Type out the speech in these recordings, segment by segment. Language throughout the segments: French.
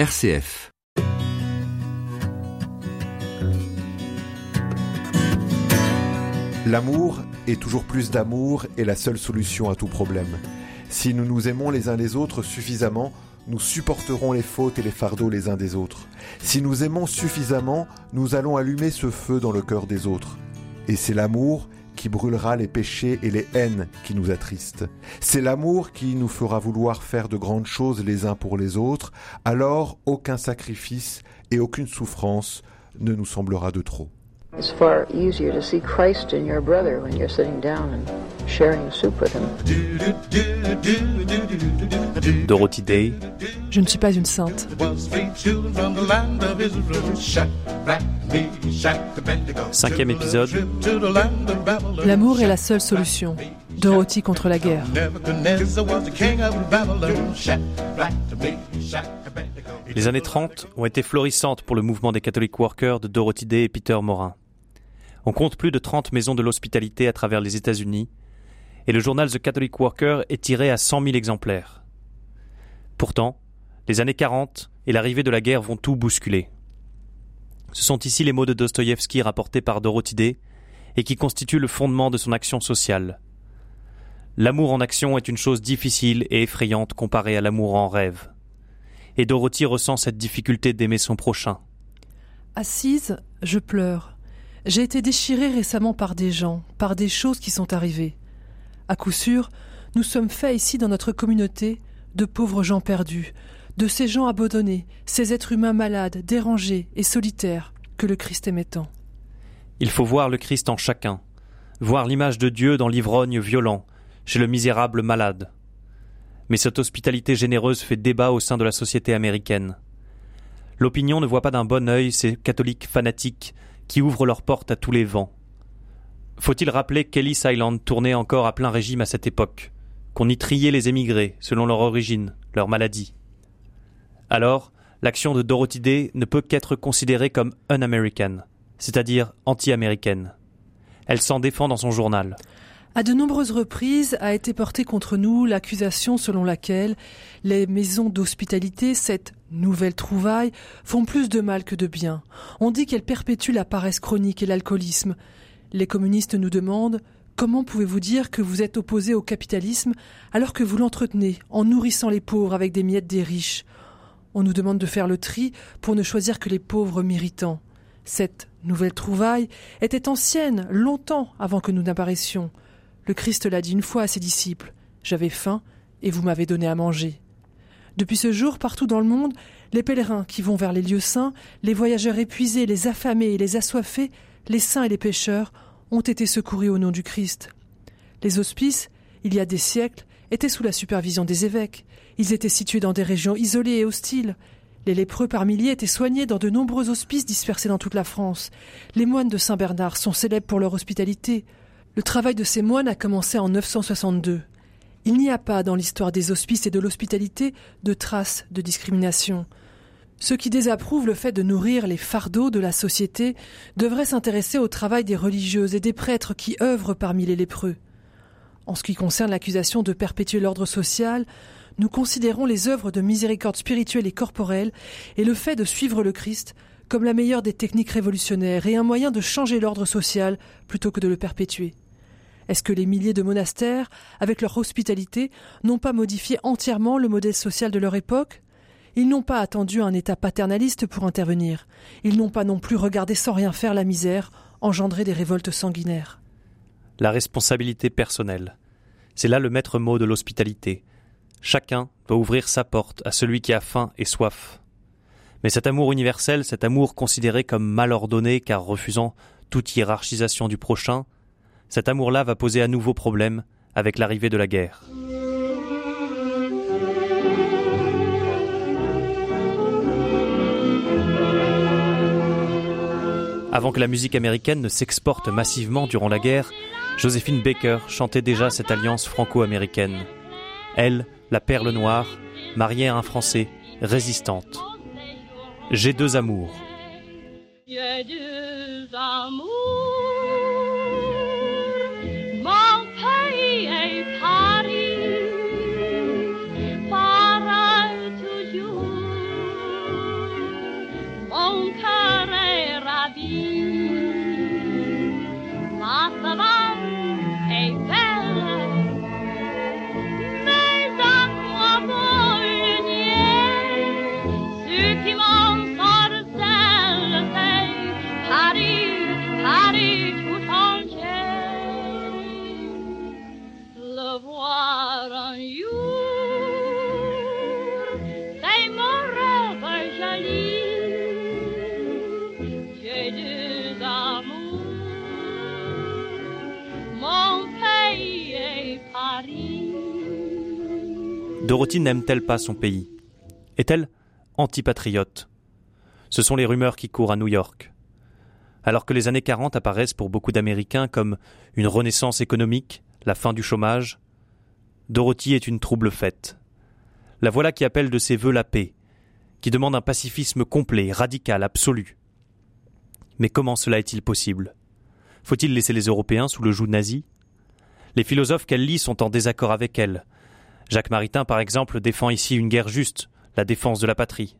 RCF. L'amour et toujours plus d'amour est la seule solution à tout problème. Si nous nous aimons les uns les autres suffisamment, nous supporterons les fautes et les fardeaux les uns des autres. Si nous aimons suffisamment, nous allons allumer ce feu dans le cœur des autres. Et c'est l'amour qui brûlera les péchés et les haines qui nous attristent. C'est l'amour qui nous fera vouloir faire de grandes choses les uns pour les autres, alors aucun sacrifice et aucune souffrance ne nous semblera de trop. It's far easier to see Christ in your brother when you're sitting down and sharing the soup with him. Dorothy Day, Je ne suis pas une sainte. cinquième épisode, L'amour est la seule solution. Dorothy contre la guerre. Les années 30 ont été florissantes pour le mouvement des Catholic Workers de Dorothy Day et Peter Morin. On compte plus de 30 maisons de l'hospitalité à travers les États-Unis, et le journal The Catholic Worker est tiré à 100 000 exemplaires. Pourtant, les années 40 et l'arrivée de la guerre vont tout bousculer. Ce sont ici les mots de Dostoïevski rapportés par Dorothy Day et qui constituent le fondement de son action sociale. L'amour en action est une chose difficile et effrayante comparée à l'amour en rêve. Et Dorothy ressent cette difficulté d'aimer son prochain. Assise, je pleure. J'ai été déchirée récemment par des gens, par des choses qui sont arrivées. À coup sûr, nous sommes faits ici dans notre communauté de pauvres gens perdus, de ces gens abandonnés, ces êtres humains malades, dérangés et solitaires que le Christ aimait tant. Il faut voir le Christ en chacun, voir l'image de Dieu dans l'ivrogne violent, chez le misérable malade. Mais cette hospitalité généreuse fait débat au sein de la société américaine. L'opinion ne voit pas d'un bon œil ces catholiques fanatiques qui ouvrent leurs portes à tous les vents. Faut-il rappeler qu'Ellis Island tournait encore à plein régime à cette époque, qu'on y triait les émigrés selon leur origine, leur maladie? Alors, l'action de Dorothy Day ne peut qu'être considérée comme un-American, c'est-à-dire anti-américaine. Elle s'en défend dans son journal. À de nombreuses reprises a été portée contre nous l'accusation selon laquelle les maisons d'hospitalité, cette nouvelle trouvaille, font plus de mal que de bien. On dit qu'elles perpétuent la paresse chronique et l'alcoolisme. Les communistes nous demandent comment pouvez-vous dire que vous êtes opposé au capitalisme alors que vous l'entretenez en nourrissant les pauvres avec des miettes des riches? On nous demande de faire le tri pour ne choisir que les pauvres méritants. Cette nouvelle trouvaille était ancienne, longtemps avant que nous n'apparaissions. Le Christ l'a dit une fois à ses disciples J'avais faim et vous m'avez donné à manger. Depuis ce jour, partout dans le monde, les pèlerins qui vont vers les lieux saints, les voyageurs épuisés, les affamés et les assoiffés, les saints et les pécheurs ont été secourus au nom du Christ. Les hospices, il y a des siècles, étaient sous la supervision des évêques. Ils étaient situés dans des régions isolées et hostiles. Les lépreux par milliers étaient soignés dans de nombreux hospices dispersés dans toute la France. Les moines de Saint-Bernard sont célèbres pour leur hospitalité. Le travail de ces moines a commencé en 962. Il n'y a pas dans l'histoire des hospices et de l'hospitalité de traces de discrimination. Ceux qui désapprouvent le fait de nourrir les fardeaux de la société devraient s'intéresser au travail des religieuses et des prêtres qui œuvrent parmi les lépreux. En ce qui concerne l'accusation de perpétuer l'ordre social, nous considérons les œuvres de miséricorde spirituelle et corporelle et le fait de suivre le Christ comme la meilleure des techniques révolutionnaires et un moyen de changer l'ordre social plutôt que de le perpétuer. Est-ce que les milliers de monastères, avec leur hospitalité, n'ont pas modifié entièrement le modèle social de leur époque? Ils n'ont pas attendu un État paternaliste pour intervenir. Ils n'ont pas non plus regardé sans rien faire la misère, engendrer des révoltes sanguinaires. La responsabilité personnelle. C'est là le maître mot de l'hospitalité. Chacun doit ouvrir sa porte à celui qui a faim et soif. Mais cet amour universel, cet amour considéré comme mal ordonné car refusant toute hiérarchisation du prochain, cet amour-là va poser à nouveau problème avec l'arrivée de la guerre. Avant que la musique américaine ne s'exporte massivement durant la guerre, Joséphine Baker chantait déjà cette alliance franco-américaine. Elle, la perle noire, mariée à un Français, résistante. J'ai deux amours. J'ai deux amours, Dorothy n'aime-t-elle pas son pays? Est-elle antipatriote? Ce sont les rumeurs qui courent à New York. Alors que les années 40 apparaissent pour beaucoup d'Américains comme une renaissance économique, la fin du chômage, Dorothy est une trouble faite. La voilà qui appelle de ses vœux la paix, qui demande un pacifisme complet, radical, absolu. Mais comment cela est-il possible? Faut-il laisser les Européens sous le joug nazi? Les philosophes qu'elle lit sont en désaccord avec elle. Jacques Maritain, par exemple, défend ici une guerre juste, la défense de la patrie.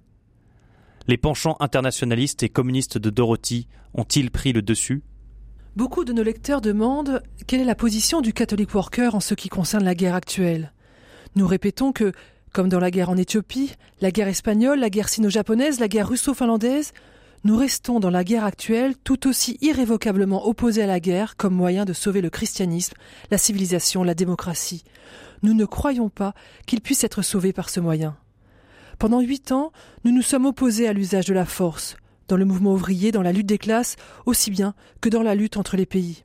Les penchants internationalistes et communistes de Dorothy ont-ils pris le dessus? Beaucoup de nos lecteurs demandent quelle est la position du catholic worker en ce qui concerne la guerre actuelle. Nous répétons que, comme dans la guerre en Éthiopie, la guerre espagnole, la guerre sino-japonaise, la guerre russo-finlandaise, nous restons dans la guerre actuelle tout aussi irrévocablement opposés à la guerre comme moyen de sauver le christianisme, la civilisation, la démocratie. Nous ne croyons pas qu'il puisse être sauvé par ce moyen. Pendant huit ans, nous nous sommes opposés à l'usage de la force, dans le mouvement ouvrier, dans la lutte des classes, aussi bien que dans la lutte entre les pays.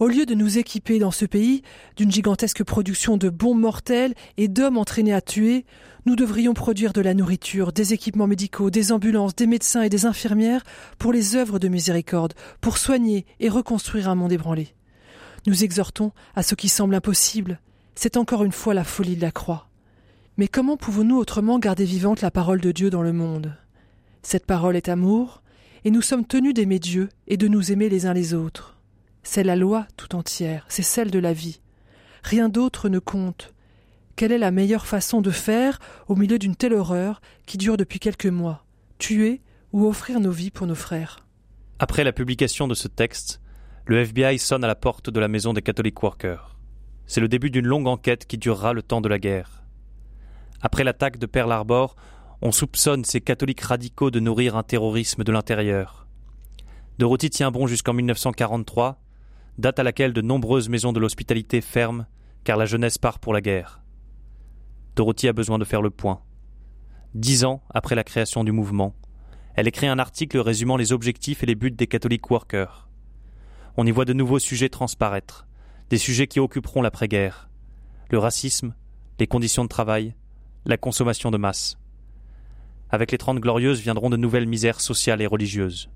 Au lieu de nous équiper dans ce pays d'une gigantesque production de bombes mortelles et d'hommes entraînés à tuer, nous devrions produire de la nourriture, des équipements médicaux, des ambulances, des médecins et des infirmières pour les œuvres de miséricorde, pour soigner et reconstruire un monde ébranlé. Nous exhortons à ce qui semble impossible. C'est encore une fois la folie de la croix. Mais comment pouvons-nous autrement garder vivante la parole de Dieu dans le monde? Cette parole est amour, et nous sommes tenus d'aimer Dieu et de nous aimer les uns les autres. C'est la loi tout entière, c'est celle de la vie. Rien d'autre ne compte. Quelle est la meilleure façon de faire au milieu d'une telle horreur qui dure depuis quelques mois? Tuer ou offrir nos vies pour nos frères? Après la publication de ce texte, le FBI sonne à la porte de la maison des Catholic Workers. C'est le début d'une longue enquête qui durera le temps de la guerre. Après l'attaque de Pearl Harbor, on soupçonne ces catholiques radicaux de nourrir un terrorisme de l'intérieur. Dorothy tient bon jusqu'en 1943, date à laquelle de nombreuses maisons de l'hospitalité ferment car la jeunesse part pour la guerre. Dorothy a besoin de faire le point. Dix ans après la création du mouvement, elle écrit un article résumant les objectifs et les buts des catholiques workers. On y voit de nouveaux sujets transparaître, des sujets qui occuperont l'après-guerre le racisme, les conditions de travail, la consommation de masse. Avec les Trente Glorieuses viendront de nouvelles misères sociales et religieuses.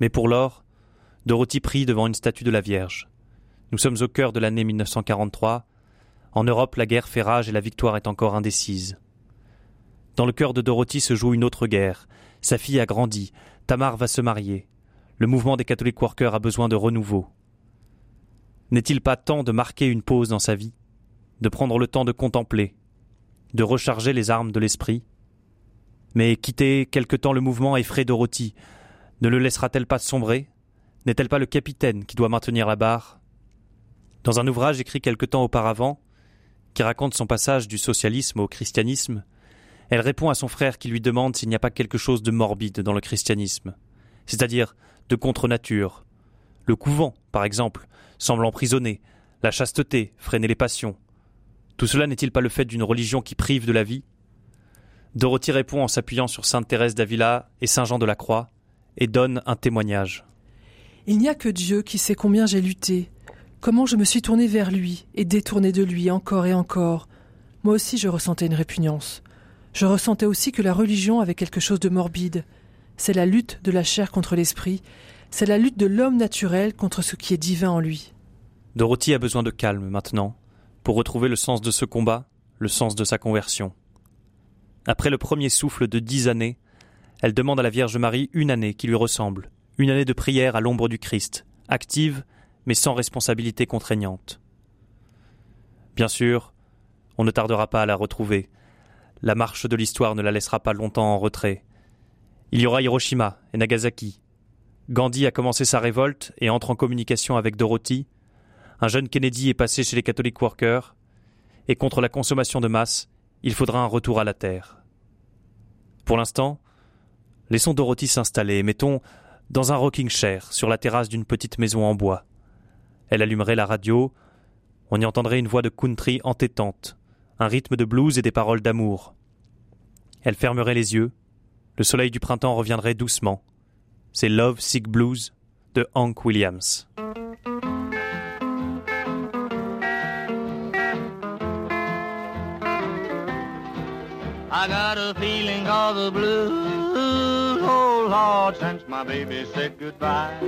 Mais pour lors, Dorothy prie devant une statue de la Vierge. Nous sommes au cœur de l'année 1943. En Europe, la guerre fait rage et la victoire est encore indécise. Dans le cœur de Dorothy se joue une autre guerre. Sa fille a grandi. Tamar va se marier. Le mouvement des catholiques workers a besoin de renouveau. N'est-il pas temps de marquer une pause dans sa vie, de prendre le temps de contempler, de recharger les armes de l'esprit? Mais quitter quelque temps le mouvement effraie Dorothy. Ne le laissera-t-elle pas sombrer? N'est-elle pas le capitaine qui doit maintenir la barre? Dans un ouvrage écrit quelque temps auparavant, qui raconte son passage du socialisme au christianisme, elle répond à son frère qui lui demande s'il n'y a pas quelque chose de morbide dans le christianisme, c'est-à-dire de contre-nature. Le couvent, par exemple, semble emprisonner, la chasteté, freiner les passions. Tout cela n'est-il pas le fait d'une religion qui prive de la vie? Dorothy répond en s'appuyant sur Sainte Thérèse d'Avila et Saint Jean de la Croix et donne un témoignage. Il n'y a que Dieu qui sait combien j'ai lutté, comment je me suis tourné vers lui et détourné de lui encore et encore. Moi aussi je ressentais une répugnance. Je ressentais aussi que la religion avait quelque chose de morbide. C'est la lutte de la chair contre l'esprit, c'est la lutte de l'homme naturel contre ce qui est divin en lui. Dorothy a besoin de calme maintenant, pour retrouver le sens de ce combat, le sens de sa conversion. Après le premier souffle de dix années, elle demande à la Vierge Marie une année qui lui ressemble, une année de prière à l'ombre du Christ, active mais sans responsabilité contraignante. Bien sûr, on ne tardera pas à la retrouver. La marche de l'histoire ne la laissera pas longtemps en retrait. Il y aura Hiroshima et Nagasaki. Gandhi a commencé sa révolte et entre en communication avec Dorothy. Un jeune Kennedy est passé chez les catholiques workers. Et contre la consommation de masse, il faudra un retour à la terre. Pour l'instant, laissons Dorothy s'installer, mettons, dans un rocking chair, sur la terrasse d'une petite maison en bois. Elle allumerait la radio, on y entendrait une voix de country entêtante, un rythme de blues et des paroles d'amour. Elle fermerait les yeux, le soleil du printemps reviendrait doucement. C'est Love Sick Blues de Hank Williams. Lord, since my baby said goodbye.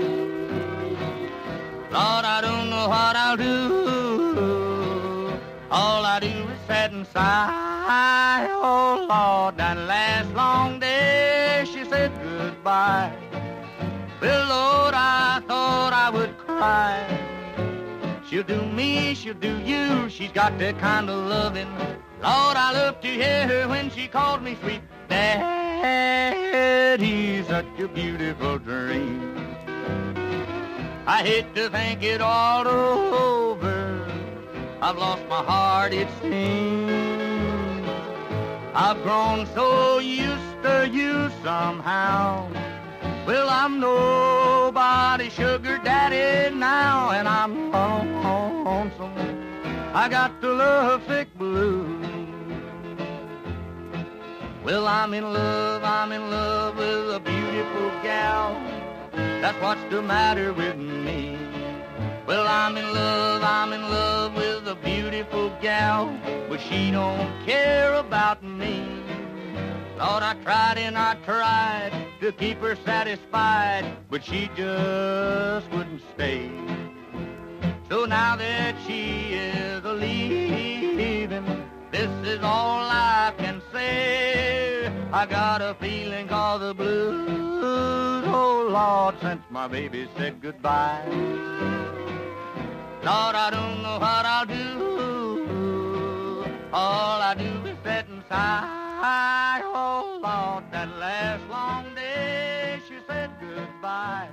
Lord, I don't know what I'll do. All I do is sit and sigh. Oh Lord, that last long day she said goodbye. Well, Lord, I thought I would cry. She'll do me, she'll do you. She's got that kind of loving. Lord, I love to hear her when she called me sweet. Daddy, such a beautiful dream. I hate to think it all over. I've lost my heart, it seems. I've grown so used to you somehow. Well, I'm nobody's sugar daddy now, and I'm lonesome. I got the love sick blues. Well, I'm in love, I'm in love with a beautiful gal. That's what's the matter with me. Well, I'm in love, I'm in love with a beautiful gal, but she don't care about me. Lord, I tried and I tried to keep her satisfied, but she just wouldn't stay. So now that she is a leaving, this is all I can say. I got a feeling called the blues. Oh Lord, since my baby said goodbye. Lord, I don't know what I'll do. All I do is sit and sigh. Oh Lord, that last long day she said goodbye.